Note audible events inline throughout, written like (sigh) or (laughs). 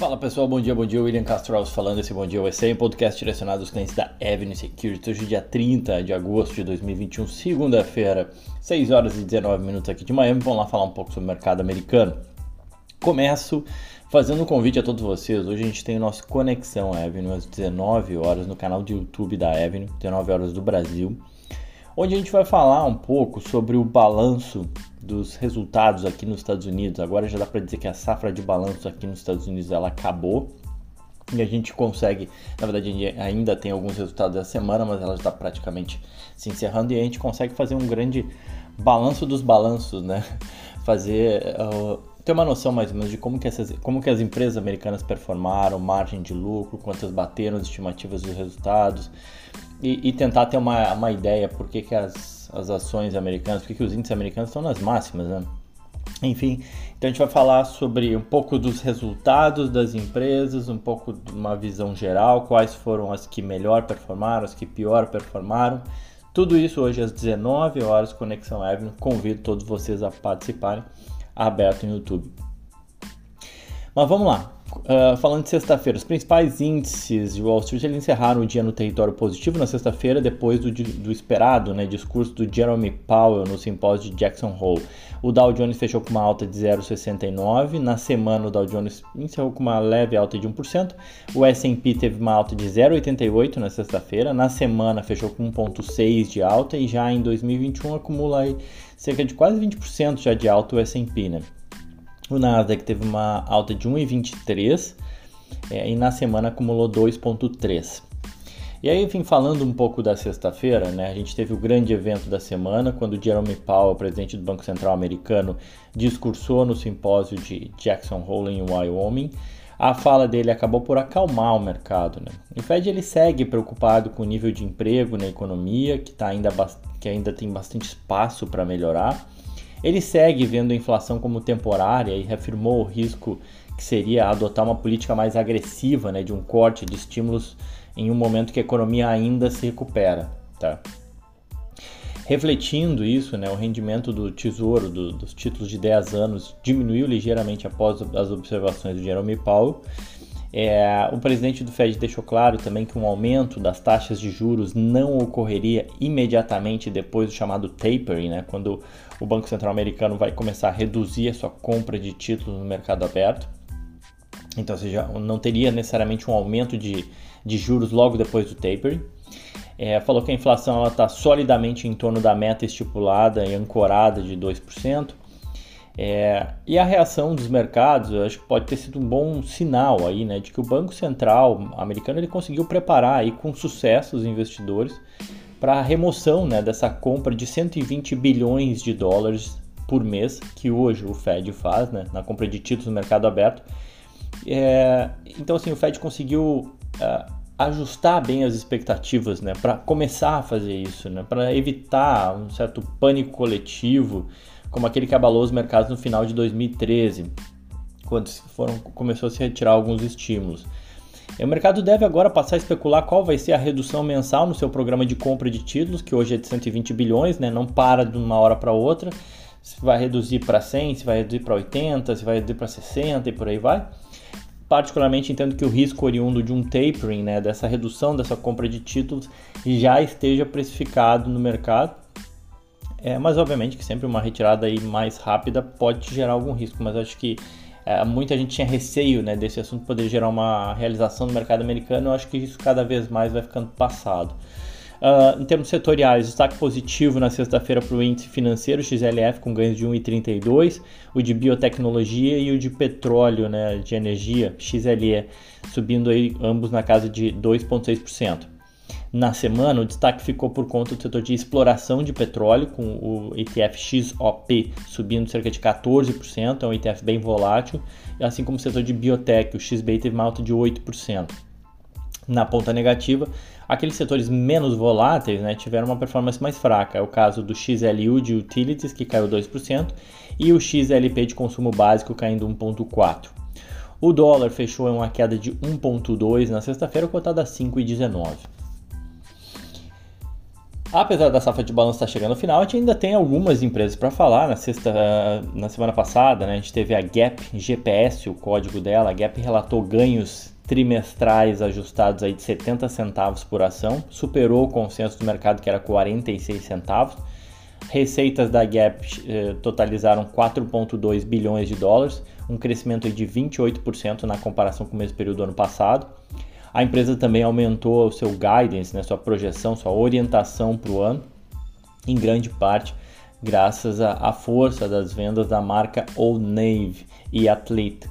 Fala pessoal, bom dia, bom dia. William Castro falando. Esse Bom Dia USA, um podcast direcionado aos clientes da Avenue Security. Hoje, dia 30 de agosto de 2021, segunda-feira, 6 horas e 19 minutos aqui de Miami. Vamos lá falar um pouco sobre o mercado americano. Começo fazendo um convite a todos vocês. Hoje a gente tem o nosso Conexão Avenue às 19 horas no canal do YouTube da Avenue, 19 horas do Brasil, onde a gente vai falar um pouco sobre o balanço dos resultados aqui nos Estados Unidos. Agora já dá para dizer que a safra de balanço aqui nos Estados Unidos ela acabou. E a gente consegue, na verdade, ainda tem alguns resultados da semana, mas ela está praticamente se encerrando e a gente consegue fazer um grande balanço dos balanços, né? (laughs) Fazer uh, ter uma noção mais ou menos de como que, essas, como que as empresas americanas performaram, margem de lucro, quantas bateram as estimativas dos resultados e, e tentar ter uma, uma ideia por que, que as as ações americanas, porque os índices americanos estão nas máximas, né? Enfim, então a gente vai falar sobre um pouco dos resultados das empresas, um pouco de uma visão geral, quais foram as que melhor performaram, as que pior performaram. Tudo isso hoje às 19 horas, Conexão Avenue. Convido todos vocês a participarem, aberto no YouTube. Mas vamos lá. Uh, falando de sexta-feira, os principais índices de Wall Street encerraram o dia no território positivo na sexta-feira, depois do, do, esperado né, discurso do Jeremy Powell no simpósio de Jackson Hole. O Dow Jones fechou com uma alta de 0,69. Na semana, o Dow Jones encerrou com uma leve alta de 1%. O S&P teve uma alta de 0,88 na sexta-feira. Na semana, fechou com 1,6 de alta e já em 2021 acumula cerca de quase 20% já de alta o S&P, né? O Nasdaq teve uma alta de 1,23 é, e na semana acumulou 2,3. E aí, enfim, falando um pouco da sexta-feira, né, a gente teve o grande evento da semana, quando Jerome Powell, presidente do Banco Central americano, discursou no simpósio de Jackson Hole em Wyoming. A fala dele acabou por acalmar o mercado. Né? O Fed ele segue preocupado com o nível de emprego na economia, que, tá ainda, que ainda tem bastante espaço para melhorar. Ele segue vendo a inflação como temporária e reafirmou o risco que seria adotar uma política mais agressiva né, de um corte de estímulos em um momento que a economia ainda se recupera. Tá? Refletindo isso, né, o rendimento do tesouro do, dos títulos de 10 anos diminuiu ligeiramente após as observações do Jerome Powell é, o presidente do Fed deixou claro também que um aumento das taxas de juros não ocorreria imediatamente depois do chamado tapering, né, quando o Banco Central Americano vai começar a reduzir a sua compra de títulos no mercado aberto. Então, seja, não teria necessariamente um aumento de, de juros logo depois do tapering. É, falou que a inflação está solidamente em torno da meta estipulada e ancorada de 2%. É, e a reação dos mercados, eu acho que pode ter sido um bom sinal aí, né, de que o Banco Central americano ele conseguiu preparar aí com sucesso os investidores para a remoção, né, dessa compra de 120 bilhões de dólares por mês que hoje o Fed faz, né, na compra de títulos no mercado aberto. É, então, assim, o Fed conseguiu uh, ajustar bem as expectativas, né, para começar a fazer isso, né, para evitar um certo pânico coletivo como aquele que abalou os mercados no final de 2013, quando foram, começou a se retirar alguns estímulos. O mercado deve agora passar a especular qual vai ser a redução mensal no seu programa de compra de títulos, que hoje é de 120 bilhões, né? não para de uma hora para outra. Se vai reduzir para 100, se vai reduzir para 80, se vai reduzir para 60 e por aí vai. Particularmente entendo que o risco oriundo de um tapering, né, dessa redução dessa compra de títulos, já esteja precificado no mercado é, mas obviamente que sempre uma retirada aí mais rápida pode gerar algum risco, mas acho que é, muita gente tinha receio né, desse assunto poder gerar uma realização no mercado americano, eu acho que isso cada vez mais vai ficando passado. Uh, em termos setoriais, destaque positivo na sexta-feira para o índice financeiro XLF com ganhos de 1,32, o de biotecnologia e o de petróleo, né, de energia XLE, subindo aí ambos na casa de 2,6%. Na semana, o destaque ficou por conta do setor de exploração de petróleo, com o ETF XOP subindo cerca de 14%, é um ETF bem volátil, assim como o setor de biotech, o XBI teve uma alta de 8%. Na ponta negativa, aqueles setores menos voláteis né, tiveram uma performance mais fraca. É o caso do XLU de Utilities, que caiu 2%, e o XLP de consumo básico caindo 1,4%. O dólar fechou em uma queda de 1,2 na sexta-feira, cotado a 5,19. Apesar da safra de balanço estar chegando ao final, a gente ainda tem algumas empresas para falar. Na sexta, na semana passada, né, a gente teve a Gap GPS, o código dela. A Gap relatou ganhos trimestrais ajustados aí de 70 centavos por ação, superou o consenso do mercado que era 46 centavos. Receitas da Gap eh, totalizaram 4,2 bilhões de dólares, um crescimento de 28% na comparação com o mesmo período do ano passado. A empresa também aumentou o seu guidance, né, sua projeção, sua orientação para o ano, em grande parte graças à força das vendas da marca Old Navy e Athlete,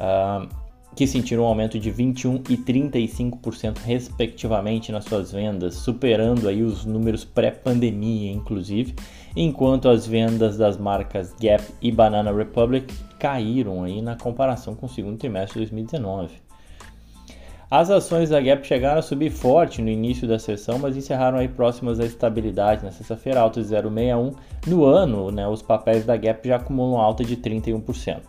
uh, que sentiram um aumento de 21% e 35% respectivamente nas suas vendas, superando aí os números pré-pandemia, inclusive, enquanto as vendas das marcas Gap e Banana Republic caíram aí na comparação com o segundo trimestre de 2019. As ações da Gap chegaram a subir forte no início da sessão, mas encerraram aí próximas à estabilidade na sexta-feira, alta de 0,61. No ano, né, os papéis da Gap já acumulam alta de 31%.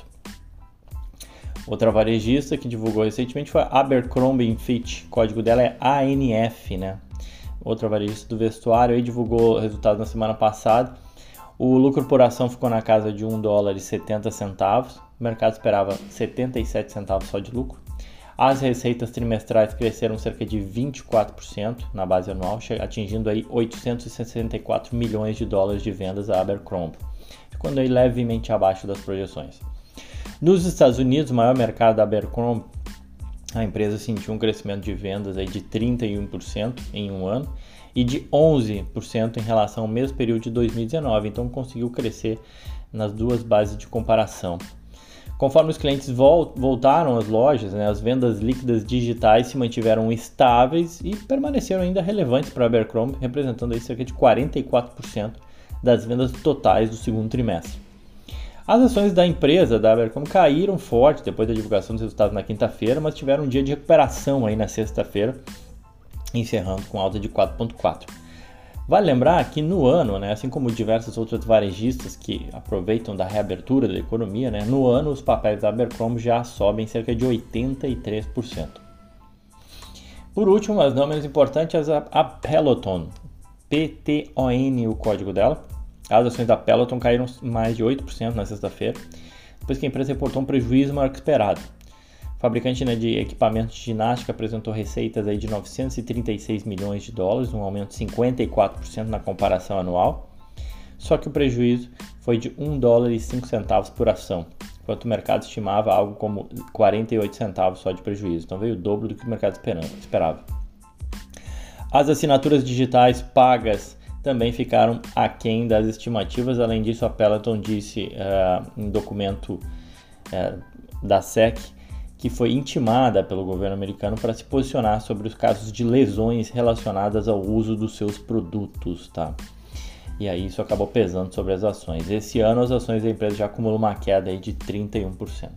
Outra varejista que divulgou recentemente foi a Abercrombie Fitch, o código dela é ANF, né? Outra varejista do vestuário aí divulgou resultados na semana passada. O lucro por ação ficou na casa de 1 dólar e 70 centavos. O mercado esperava 77 centavos só de lucro. As receitas trimestrais cresceram cerca de 24% na base anual, atingindo aí 864 milhões de dólares de vendas a Abercrombie, ficando aí levemente abaixo das projeções. Nos Estados Unidos, o maior mercado da Abercrombie, a empresa sentiu um crescimento de vendas aí de 31% em um ano e de 11% em relação ao mesmo período de 2019, então conseguiu crescer nas duas bases de comparação. Conforme os clientes voltaram às lojas, né, as vendas líquidas digitais se mantiveram estáveis e permaneceram ainda relevantes para a Abercrombie, representando aí cerca de 44% das vendas totais do segundo trimestre. As ações da empresa da Abercrombie caíram forte depois da divulgação dos resultados na quinta-feira, mas tiveram um dia de recuperação aí na sexta-feira, encerrando com alta de 4,4%. Vale lembrar que no ano, né, assim como diversas outras varejistas que aproveitam da reabertura da economia, né, no ano os papéis da Abercrombie já sobem cerca de 83%. Por último, mas não menos importante, a Peloton, PTON, o código dela. As ações da Peloton caíram mais de 8% na sexta-feira, depois que a empresa reportou um prejuízo maior que esperado. Fabricante né, de equipamentos de ginástica apresentou receitas aí de 936 milhões de dólares, um aumento de 54% na comparação anual. Só que o prejuízo foi de 1 dólar e 5 centavos por ação, enquanto o mercado estimava algo como 48 centavos só de prejuízo. Então veio o dobro do que o mercado esperava. As assinaturas digitais pagas também ficaram aquém das estimativas. Além disso, a Peloton disse uh, em documento uh, da SEC que foi intimada pelo governo americano para se posicionar sobre os casos de lesões relacionadas ao uso dos seus produtos, tá? E aí isso acabou pesando sobre as ações. Esse ano as ações da empresa já acumulam uma queda aí de 31%.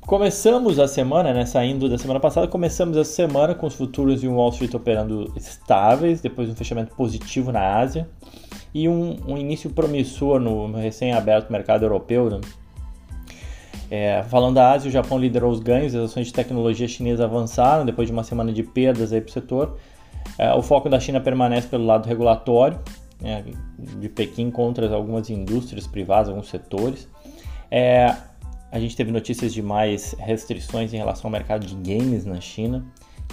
Começamos a semana, né, saindo da semana passada, começamos a semana com os futuros e o Wall Street operando estáveis, depois um fechamento positivo na Ásia e um, um início promissor no recém-aberto mercado europeu, né? É, falando da Ásia, o Japão liderou os ganhos, as ações de tecnologia chinesa avançaram depois de uma semana de perdas para o setor. É, o foco da China permanece pelo lado regulatório, né, de Pequim contra algumas indústrias privadas, alguns setores. É, a gente teve notícias de mais restrições em relação ao mercado de games na China,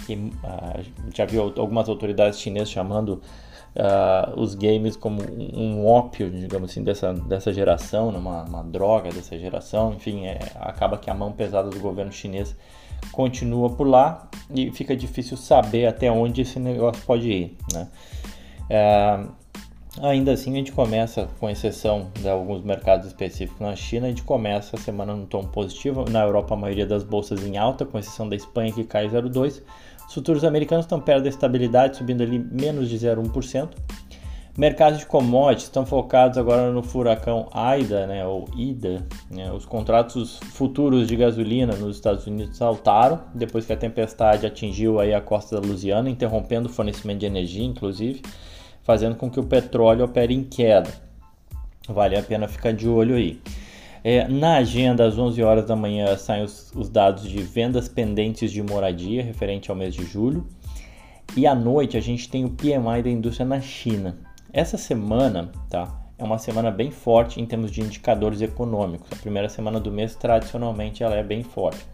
que uh, já viu algumas autoridades chinesas chamando uh, os games como um ópio, digamos assim, dessa, dessa geração, né? uma, uma droga dessa geração. Enfim, é, acaba que a mão pesada do governo chinês continua por lá e fica difícil saber até onde esse negócio pode ir. Né? É, ainda assim, a gente começa, com exceção de alguns mercados específicos na China, a gente começa a semana num tom positivo. Na Europa, a maioria das bolsas em alta, com exceção da Espanha que cai 0,2%. Os futuros americanos estão perto da estabilidade, subindo ali menos de 0,1%. Mercados de commodities estão focados agora no furacão Aida, né, ou Ida. Né, os contratos futuros de gasolina nos Estados Unidos saltaram depois que a tempestade atingiu aí a costa da Louisiana, interrompendo o fornecimento de energia, inclusive, fazendo com que o petróleo opere em queda. Vale a pena ficar de olho aí. É, na agenda, às 11 horas da manhã, saem os, os, dados de vendas pendentes de moradia referente ao mês de julho. E à noite a gente tem o PMI da indústria na China. Essa semana, tá? É uma semana bem forte em termos de indicadores econômicos. A primeira semana do mês tradicionalmente ela é bem forte.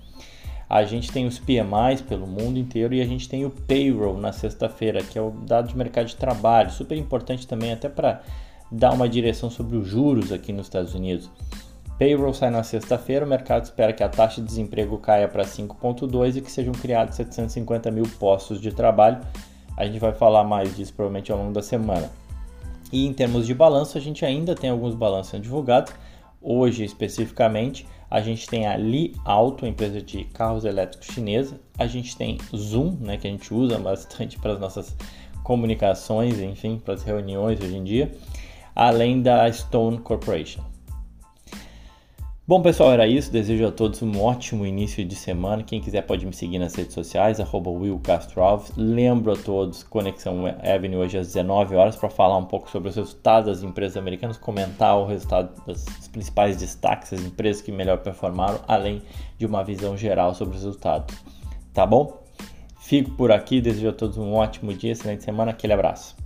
A gente tem os PMIs pelo mundo inteiro e a gente tem o payroll na sexta-feira, que é o dado de mercado de trabalho, super importante também até para dar uma direção sobre os juros aqui nos Estados Unidos. Payroll sai na sexta-feira, o mercado espera que a taxa de desemprego caia para 5,2 e que sejam criados 750 mil postos de trabalho. A gente vai falar mais disso provavelmente ao longo da semana. E em termos de balanço, a gente ainda tem alguns balanços divulgados. Hoje, especificamente, a gente tem a Li Auto, empresa de carros elétricos chinesa. A gente tem Zoom, né, que a gente usa (laughs) bastante para as nossas comunicações, enfim, para as reuniões hoje em dia, além da Stone Corporation. Bom, pessoal, era isso. Desejo a todos um ótimo início de semana. Quem quiser pode me seguir nas redes sociais, arroba Will Castro Alves. Lembro a todos, Conexão Avenue hoje às 19 horas para falar um pouco sobre os resultados das empresas americanas, comentar o resultado dos principais destaques, as empresas que melhor performaram, além de uma visão geral sobre os resultados. Tá bom? Fico por aqui, desejo a todos um ótimo dia, excelente semana, aquele abraço.